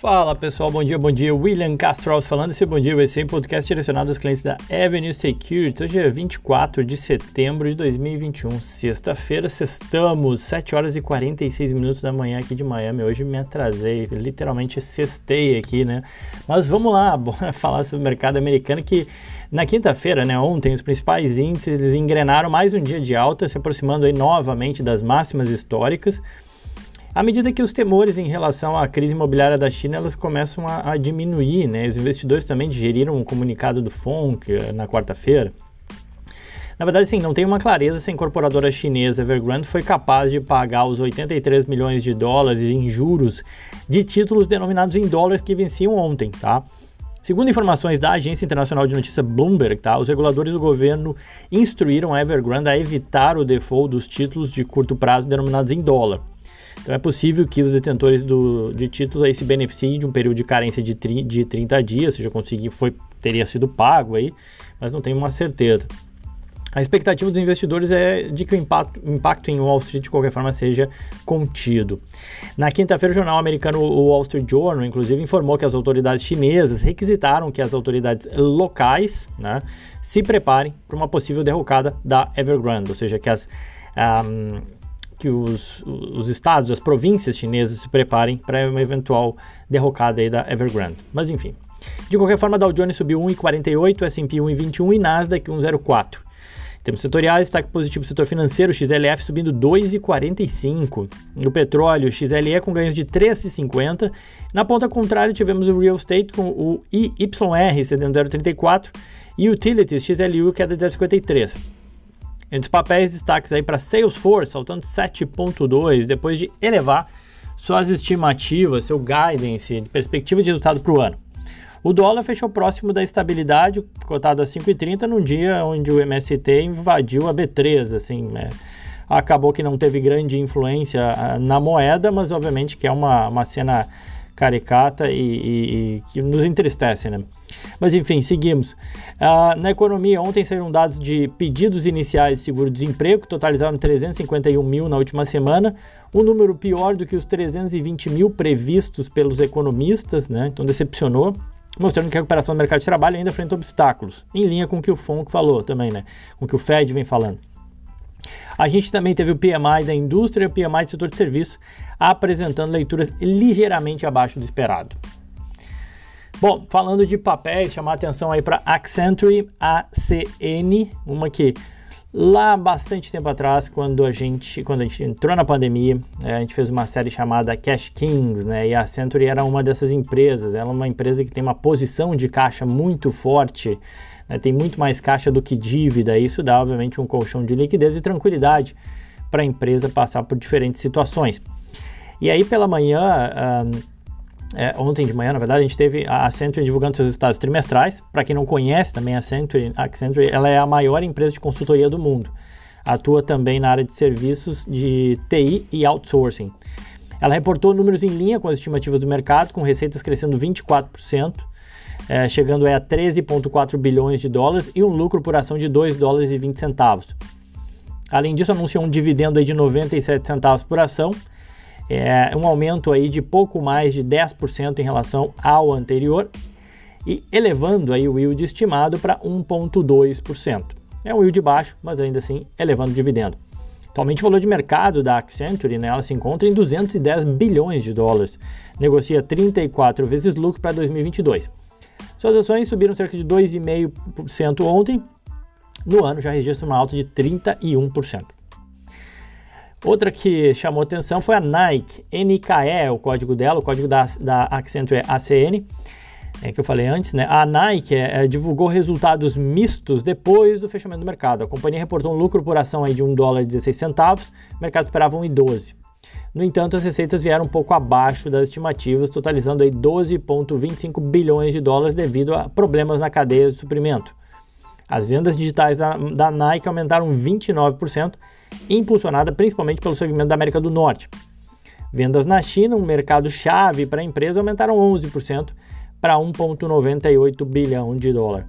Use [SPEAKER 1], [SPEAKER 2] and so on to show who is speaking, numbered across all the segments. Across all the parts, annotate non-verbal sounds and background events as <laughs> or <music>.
[SPEAKER 1] Fala pessoal, bom dia, bom dia. William Castro falando. Esse bom dia vai ser um podcast direcionado aos clientes da Avenue Security. Hoje é 24 de setembro de 2021, sexta-feira, sextamos, 7 horas e 46 minutos da manhã aqui de Miami. Hoje me atrasei, literalmente sextei aqui, né? Mas vamos lá, <laughs> bora falar sobre o mercado americano que na quinta-feira, né, ontem, os principais índices engrenaram mais um dia de alta, se aproximando aí novamente das máximas históricas. À medida que os temores em relação à crise imobiliária da China elas começam a, a diminuir, né? Os investidores também digeriram um comunicado do FONC eh, na quarta-feira. Na verdade, sim, não tem uma clareza se a incorporadora chinesa Evergrande foi capaz de pagar os 83 milhões de dólares em juros de títulos denominados em dólares que venciam ontem, tá? Segundo informações da agência internacional de notícia Bloomberg, tá, os reguladores do governo instruíram a Evergrande a evitar o default dos títulos de curto prazo denominados em dólar. Então é possível que os detentores do, de títulos aí se beneficiem de um período de carência de, tri, de 30 dias, ou seja, conseguir, foi, teria sido pago aí, mas não tenho uma certeza. A expectativa dos investidores é de que o impacto, impacto, em Wall Street, de qualquer forma, seja contido. Na quinta-feira, o jornal americano Wall Street Journal, inclusive, informou que as autoridades chinesas requisitaram que as autoridades locais né, se preparem para uma possível derrocada da Evergrande, ou seja, que as. Um, que os, os estados, as províncias chinesas se preparem para uma eventual derrocada da Evergrande. Mas enfim. De qualquer forma, Dow Jones subiu 1,48, S&P 1,21 e Nasdaq 1,04. Em termos setoriais, destaque positivo setor financeiro, XLF subindo 2,45. No petróleo, XLE com ganhos de 3,50. Na ponta contrária, tivemos o real estate com o IYR cedendo 0,34 e utilities XLU queda de 0,53. Entre os papéis, destaques aí para Salesforce, saltando 7,2, depois de elevar suas estimativas, seu guidance, perspectiva de resultado para o ano. O dólar fechou próximo da estabilidade, cotado a 5,30, num dia onde o MST invadiu a B3, assim, né? Acabou que não teve grande influência ah, na moeda, mas obviamente que é uma, uma cena caricata e, e, e que nos entristece, né? Mas enfim, seguimos. Uh, na economia, ontem saíram dados de pedidos iniciais de seguro-desemprego, que totalizaram 351 mil na última semana, um número pior do que os 320 mil previstos pelos economistas, né? Então decepcionou mostrando que a recuperação do mercado de trabalho ainda enfrenta obstáculos, em linha com o que o FONC falou também, né? Com o que o Fed vem falando. A gente também teve o PMI da indústria e o PMI do setor de serviço apresentando leituras ligeiramente abaixo do esperado. Bom, falando de papéis, chamar atenção aí para Accenture ACN, uma que lá bastante tempo atrás, quando a gente, quando a gente entrou na pandemia, é, a gente fez uma série chamada Cash Kings, né? E a Accenture era uma dessas empresas. Ela é uma empresa que tem uma posição de caixa muito forte né, tem muito mais caixa do que dívida. Isso dá, obviamente, um colchão de liquidez e tranquilidade para a empresa passar por diferentes situações. E aí, pela manhã, é, ontem de manhã, na verdade, a gente teve a Accenture divulgando seus resultados trimestrais. Para quem não conhece também a Accenture, a Accenture ela é a maior empresa de consultoria do mundo. Atua também na área de serviços de TI e outsourcing. Ela reportou números em linha com as estimativas do mercado, com receitas crescendo 24%, é, chegando a 13,4 bilhões de dólares e um lucro por ação de 2 dólares e 20 centavos. Além disso, anunciou um dividendo aí de 97 centavos por ação, é, um aumento aí de pouco mais de 10% em relação ao anterior e elevando aí o yield estimado para 1,2%. É um yield baixo, mas ainda assim elevando o dividendo. Atualmente o valor de mercado da Accenture né, ela se encontra em 210 bilhões de dólares, negocia 34 vezes lucro para 2022. Suas ações subiram cerca de 2,5% ontem. No ano já registra uma alta de 31%. Outra que chamou atenção foi a Nike, NKE é o código dela, o código da, da Accenture é ACN, é, que eu falei antes, né? A Nike é, divulgou resultados mistos depois do fechamento do mercado. A companhia reportou um lucro por ação aí de 1 dólar e 16 centavos, o mercado esperava 1,12. No entanto, as receitas vieram um pouco abaixo das estimativas, totalizando 12,25 bilhões de dólares devido a problemas na cadeia de suprimento. As vendas digitais da, da Nike aumentaram 29%, impulsionada principalmente pelo segmento da América do Norte. Vendas na China, um mercado chave para a empresa, aumentaram 11% para 1,98 bilhão de dólar.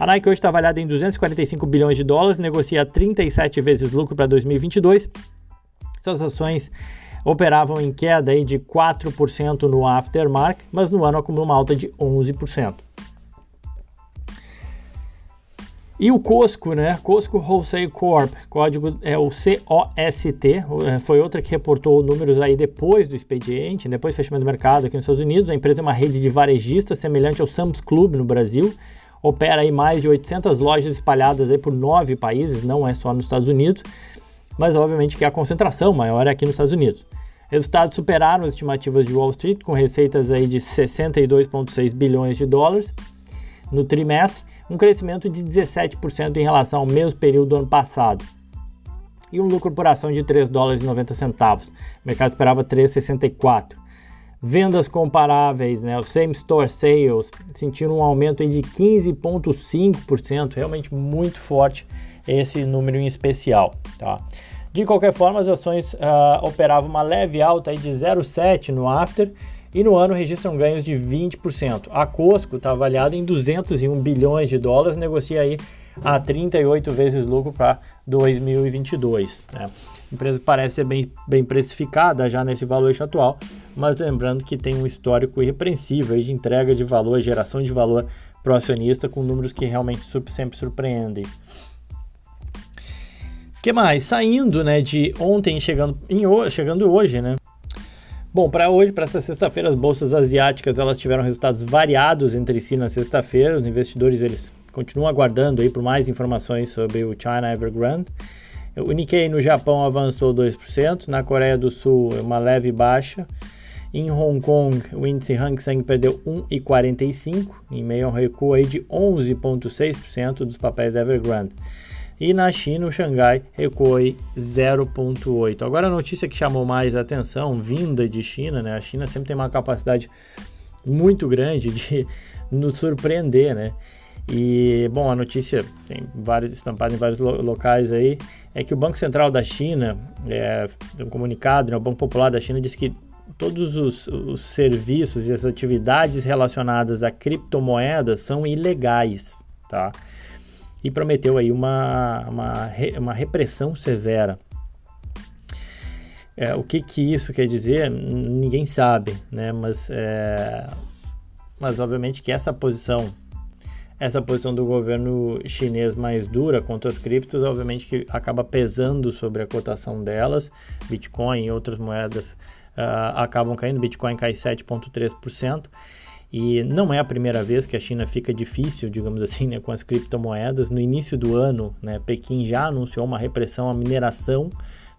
[SPEAKER 1] A Nike hoje está avaliada em 245 bilhões de dólares, negocia 37 vezes lucro para 2022. Suas ações operavam em queda aí de 4% no aftermarket, mas no ano acumulou uma alta de 11%. E o Cosco, né? Cosco Wholesale Corp, código é o COST, é, foi outra que reportou números aí depois do expediente, depois do fechamento do mercado aqui nos Estados Unidos. A empresa é uma rede de varejistas semelhante ao Sam's Club no Brasil, opera aí mais de 800 lojas espalhadas aí por nove países, não é só nos Estados Unidos, mas obviamente que a concentração maior é aqui nos Estados Unidos. Resultados superaram as estimativas de Wall Street, com receitas aí de 62,6 bilhões de dólares no trimestre, um crescimento de 17% em relação ao mesmo período do ano passado. E um lucro por ação de 3 dólares e 90 centavos. O mercado esperava 3,64. Vendas comparáveis, né, o same store sales, sentiram um aumento de 15,5%, realmente muito forte esse número em especial. Tá? De qualquer forma, as ações uh, operavam uma leve alta de 0,7 no after e no ano registram ganhos de 20%. A Costco está avaliada em 201 bilhões de dólares, negocia aí a 38 vezes lucro para 2022. Né? A empresa parece ser bem, bem precificada já nesse valor atual, mas lembrando que tem um histórico irrepreensível de entrega de valor, geração de valor para o acionista com números que realmente sempre surpreendem. Que mais? Saindo né, de ontem chegando, em, chegando hoje, né? Bom, para hoje, para essa sexta-feira, as bolsas asiáticas elas tiveram resultados variados entre si na sexta-feira. Os investidores eles continuam aguardando aí por mais informações sobre o China Evergrande. O Nikkei no Japão avançou 2%, na Coreia do Sul uma leve baixa. Em Hong Kong, o índice Hang Seng perdeu 1,45, em meio a um recuo aí de 11,6% dos papéis Evergrande. E na China, o Xangai recuou 0,8. Agora a notícia que chamou mais atenção, vinda de China, né? A China sempre tem uma capacidade muito grande de <laughs> nos surpreender, né? E, bom, a notícia tem vários estampados em vários lo locais aí, é que o Banco Central da China, é, um comunicado, né, o Banco Popular da China diz que todos os, os serviços e as atividades relacionadas a criptomoedas são ilegais, tá? E prometeu aí uma, uma, uma repressão severa. É, o que, que isso quer dizer, ninguém sabe, né? mas, é, mas obviamente que essa posição, essa posição do governo chinês mais dura contra as criptos, obviamente que acaba pesando sobre a cotação delas, Bitcoin e outras moedas uh, acabam caindo, Bitcoin cai 7,3%, e não é a primeira vez que a China fica difícil, digamos assim, né, com as criptomoedas. No início do ano, né, Pequim já anunciou uma repressão à mineração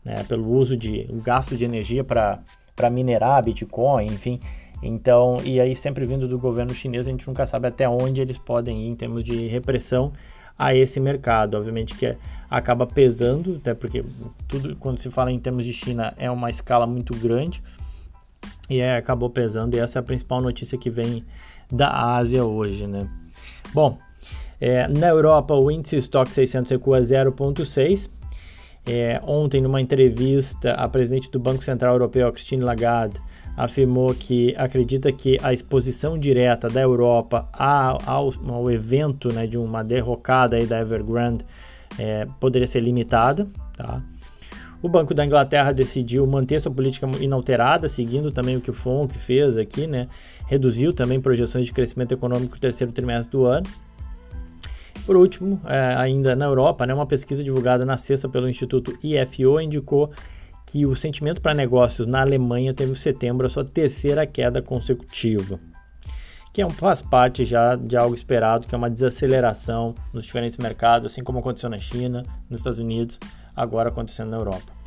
[SPEAKER 1] né, pelo uso de o gasto de energia para minerar Bitcoin, enfim. Então, e aí sempre vindo do governo chinês, a gente nunca sabe até onde eles podem ir em termos de repressão a esse mercado. Obviamente que acaba pesando, até porque tudo quando se fala em termos de China é uma escala muito grande e é, acabou pesando. E essa é a principal notícia que vem da Ásia hoje, né? Bom, é, na Europa o índice Stock 600 recua 0,6. É, ontem, numa entrevista, a presidente do Banco Central Europeu, Christine Lagarde, afirmou que acredita que a exposição direta da Europa ao, ao, ao evento né, de uma derrocada da Evergrande é, poderia ser limitada, tá? O Banco da Inglaterra decidiu manter sua política inalterada, seguindo também o que o FONC fez aqui, né? Reduziu também projeções de crescimento econômico no terceiro trimestre do ano. Por último, é, ainda na Europa, né, uma pesquisa divulgada na sexta pelo Instituto IFO indicou que o sentimento para negócios na Alemanha teve em setembro a sua terceira queda consecutiva, que é um, faz parte já de algo esperado, que é uma desaceleração nos diferentes mercados, assim como aconteceu na China, nos Estados Unidos, agora acontecendo na Europa.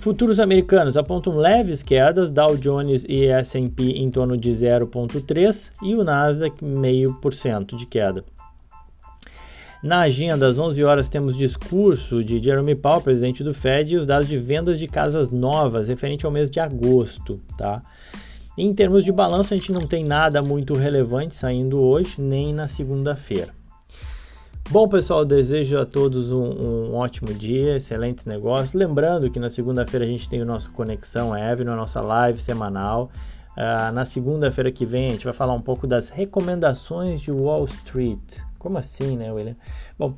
[SPEAKER 1] Futuros americanos apontam leves quedas, Dow Jones e S&P em torno de 0,3% e o Nasdaq 0,5% de queda. Na agenda, às 11 horas, temos discurso de Jeremy Powell, presidente do Fed, e os dados de vendas de casas novas referente ao mês de agosto. Tá? Em termos de balanço, a gente não tem nada muito relevante saindo hoje, nem na segunda-feira. Bom, pessoal, desejo a todos um, um, ótimo dia, excelentes negócios. Lembrando que na segunda-feira a gente tem o nosso Conexão Ev, a nossa live semanal. Uh, na segunda-feira que vem a gente vai falar um pouco das recomendações de Wall Street. Como assim, né, William? Bom,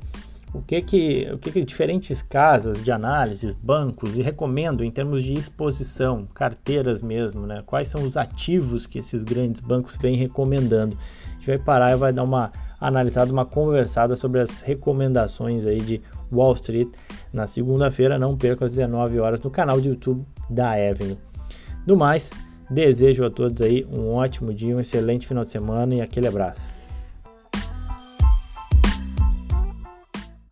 [SPEAKER 1] o que que, o que que diferentes casas de análises, bancos e recomendam em termos de exposição, carteiras mesmo, né? Quais são os ativos que esses grandes bancos vêm recomendando? A gente vai parar e vai dar uma analisada, uma conversada sobre as recomendações aí de Wall Street na segunda-feira. Não perca às 19 horas no canal do YouTube da Avenue. No mais, desejo a todos aí um ótimo dia, um excelente final de semana e aquele abraço.